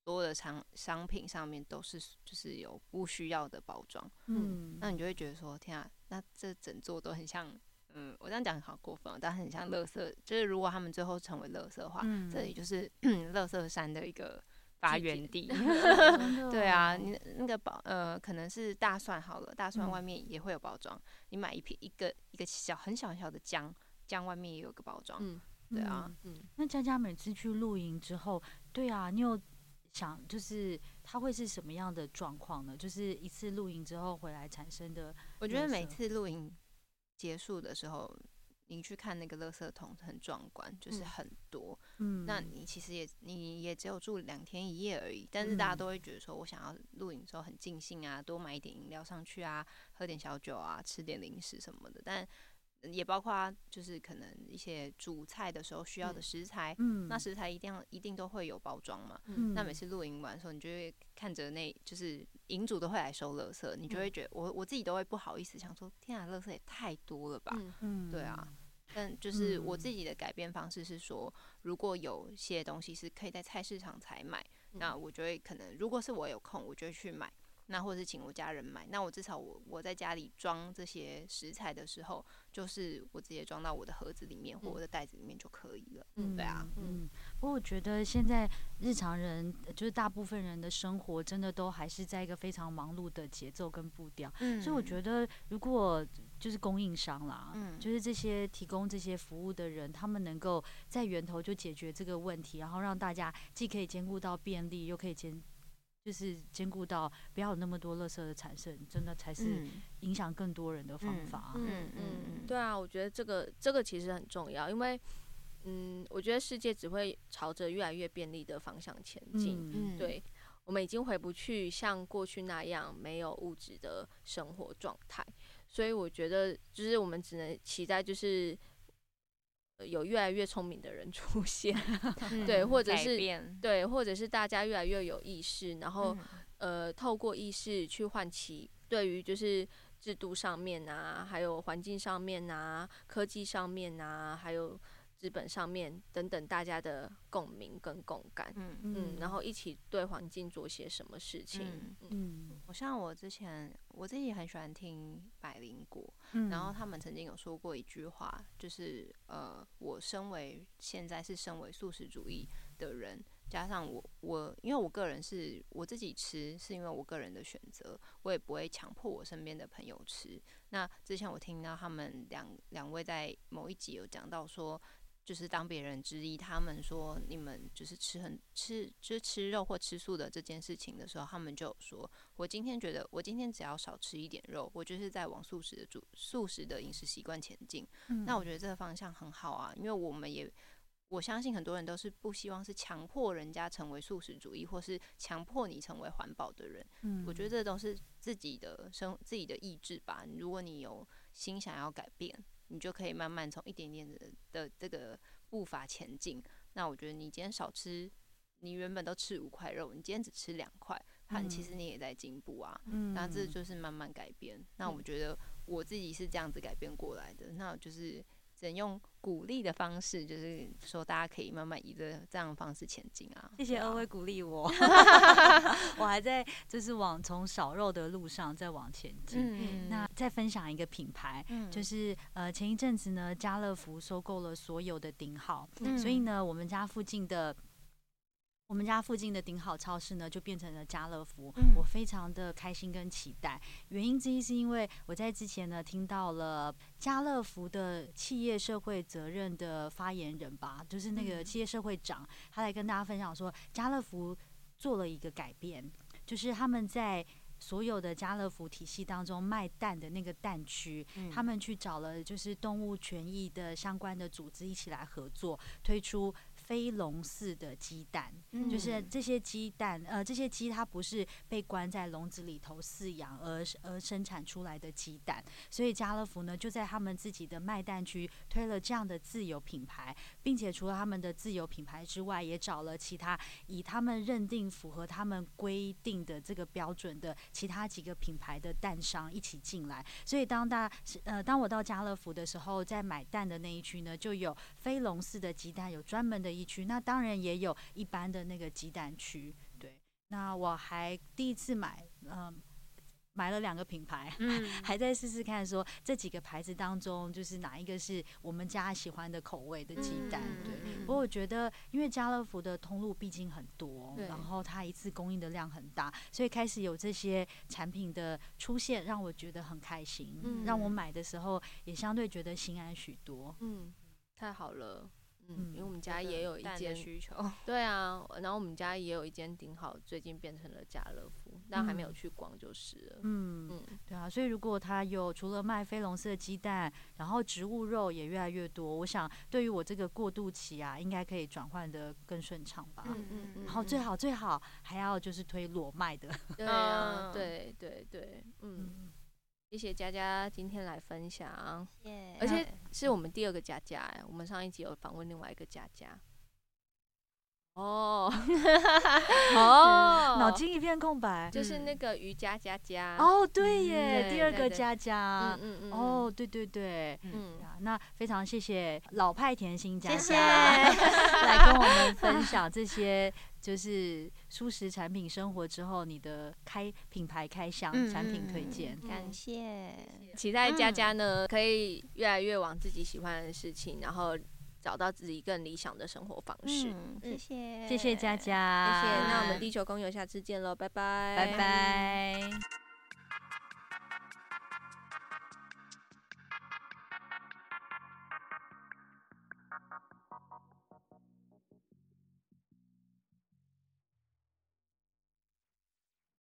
所有的商商品上面都是就是有不需要的包装，嗯，那你就会觉得说，天啊，那这整座都很像，嗯，我这样讲好过分，但很像垃圾。就是如果他们最后成为垃圾的话，嗯、这里就是 [CLEARS THROAT] 垃圾山的一个发源地。[LAUGHS] 对啊，你那个包呃，可能是大蒜好了，大蒜外面也会有包装。嗯、你买一瓶一个一个小很小很小的姜，姜外面也有个包装。嗯，对啊，嗯。那佳佳每次去露营之后，对啊，你有。想就是它会是什么样的状况呢？就是一次露营之后回来产生的。我觉得每次露营结束的时候，你去看那个垃圾桶很壮观，就是很多。嗯，那你其实也你也只有住两天一夜而已，但是大家都会觉得说，我想要露营的时候很尽兴啊，多买一点饮料上去啊，喝点小酒啊，吃点零食什么的，但。也包括就是可能一些煮菜的时候需要的食材，嗯，那食材一定要一定都会有包装嘛，嗯，那每次露营完的时候，你就会看着那，就是营主都会来收垃圾，你就会觉得我我自己都会不好意思，想说天啊，垃圾也太多了吧，嗯，对啊，但就是我自己的改变方式是说，如果有些东西是可以在菜市场采买，那我就会可能如果是我有空，我就会去买。那或者是请我家人买，那我至少我我在家里装这些食材的时候，就是我直接装到我的盒子里面或我的袋子里面就可以了。嗯，对啊，嗯。不过我觉得现在日常人就是大部分人的生活，真的都还是在一个非常忙碌的节奏跟步调。嗯。所以我觉得，如果就是供应商啦，嗯，就是这些提供这些服务的人，他们能够在源头就解决这个问题，然后让大家既可以兼顾到便利，又可以兼。就是兼顾到不要有那么多垃圾的产生，真的才是影响更多人的方法。嗯嗯嗯，对啊，我觉得这个这个其实很重要，因为嗯，我觉得世界只会朝着越来越便利的方向前进。嗯，对，我们已经回不去像过去那样没有物质的生活状态，所以我觉得就是我们只能期待就是。有越来越聪明的人出现，[LAUGHS] 对，或者是对，或者是大家越来越有意识，然后呃，透过意识去唤起对于就是制度上面啊，还有环境上面啊，科技上面啊，还有。资本上面等等，大家的共鸣跟共感，嗯嗯，然后一起对环境做些什么事情，嗯，嗯，我像我之前我自己很喜欢听百灵果，嗯，然后他们曾经有说过一句话，就是呃，我身为现在是身为素食主义的人，加上我我因为我个人是我自己吃，是因为我个人的选择，我也不会强迫我身边的朋友吃。那之前我听到他们两两位在某一集有讲到说。就是当别人质疑他们说你们就是吃很吃就是吃肉或吃素的这件事情的时候，他们就说：“我今天觉得我今天只要少吃一点肉，我就是在往素食的主素食的饮食习惯前进。嗯”那我觉得这个方向很好啊，因为我们也我相信很多人都是不希望是强迫人家成为素食主义，或是强迫你成为环保的人。嗯，我觉得这都是自己的生自己的意志吧。如果你有心想要改变。你就可以慢慢从一点点的的这个步伐前进。那我觉得你今天少吃，你原本都吃五块肉，你今天只吃两块，那其实你也在进步啊。嗯，那这就是慢慢改变。那我觉得我自己是这样子改变过来的。那就是只能用鼓励的方式，就是说大家可以慢慢以这这样的方式前进啊。谢谢二位鼓励我，[LAUGHS] 我还在就是往从少肉的路上再往前进。嗯、那再分享一个品牌，嗯、就是呃前一阵子呢，家乐福收购了所有的顶好，嗯、所以呢，我们家附近的。我们家附近的顶好超市呢，就变成了家乐福，我非常的开心跟期待。原因之一是因为我在之前呢听到了家乐福的企业社会责任的发言人吧，就是那个企业社会长，他来跟大家分享说，家乐福做了一个改变，就是他们在所有的家乐福体系当中卖蛋的那个蛋区，他们去找了就是动物权益的相关的组织一起来合作，推出。非笼式的鸡蛋，就是这些鸡蛋，呃，这些鸡它不是被关在笼子里头饲养而而生产出来的鸡蛋，所以家乐福呢就在他们自己的卖蛋区推了这样的自有品牌，并且除了他们的自有品牌之外，也找了其他以他们认定符合他们规定的这个标准的其他几个品牌的蛋商一起进来。所以当大呃当我到家乐福的时候，在买蛋的那一区呢，就有飞笼式的鸡蛋，有专门的。一区，那当然也有一般的那个鸡蛋区，对。那我还第一次买，嗯、呃，买了两个品牌，嗯，还在试试看，说这几个牌子当中，就是哪一个是我们家喜欢的口味的鸡蛋，对。不过我觉得，因为家乐福的通路毕竟很多，然后它一次供应的量很大，所以开始有这些产品的出现，让我觉得很开心，让我买的时候也相对觉得心安许多。嗯，太好了。嗯，因为我们家也有一间需求，[LAUGHS] 对啊，然后我们家也有一间顶好，最近变成了家乐福，但还没有去逛就是了。嗯嗯，对啊，所以如果他有除了卖非笼式的鸡蛋，然后植物肉也越来越多，我想对于我这个过渡期啊，应该可以转换的更顺畅吧。嗯嗯嗯。然后最好最好还要就是推裸卖的。[LAUGHS] 对啊，对对对，嗯。谢谢佳佳今天来分享.而且是我们第二个佳佳哎，我们上一集有访问另外一个佳佳。哦。[LAUGHS] 哦，脑筋一片空白，就是那个瑜伽佳佳。哦，对耶，第二个佳佳。嗯嗯哦，对对对，嗯，那非常谢谢老派甜心佳佳 [LAUGHS] [LAUGHS] 来跟我们分享这些。就是蔬食产品生活之后，你的开品牌开箱产品推荐，嗯，感谢，期待佳佳呢可以越来越往自己喜欢的事情，然后找到自己更理想的生活方式。嗯，谢谢，谢谢佳佳，谢谢。那我们地球公友下次见喽，拜拜，拜拜。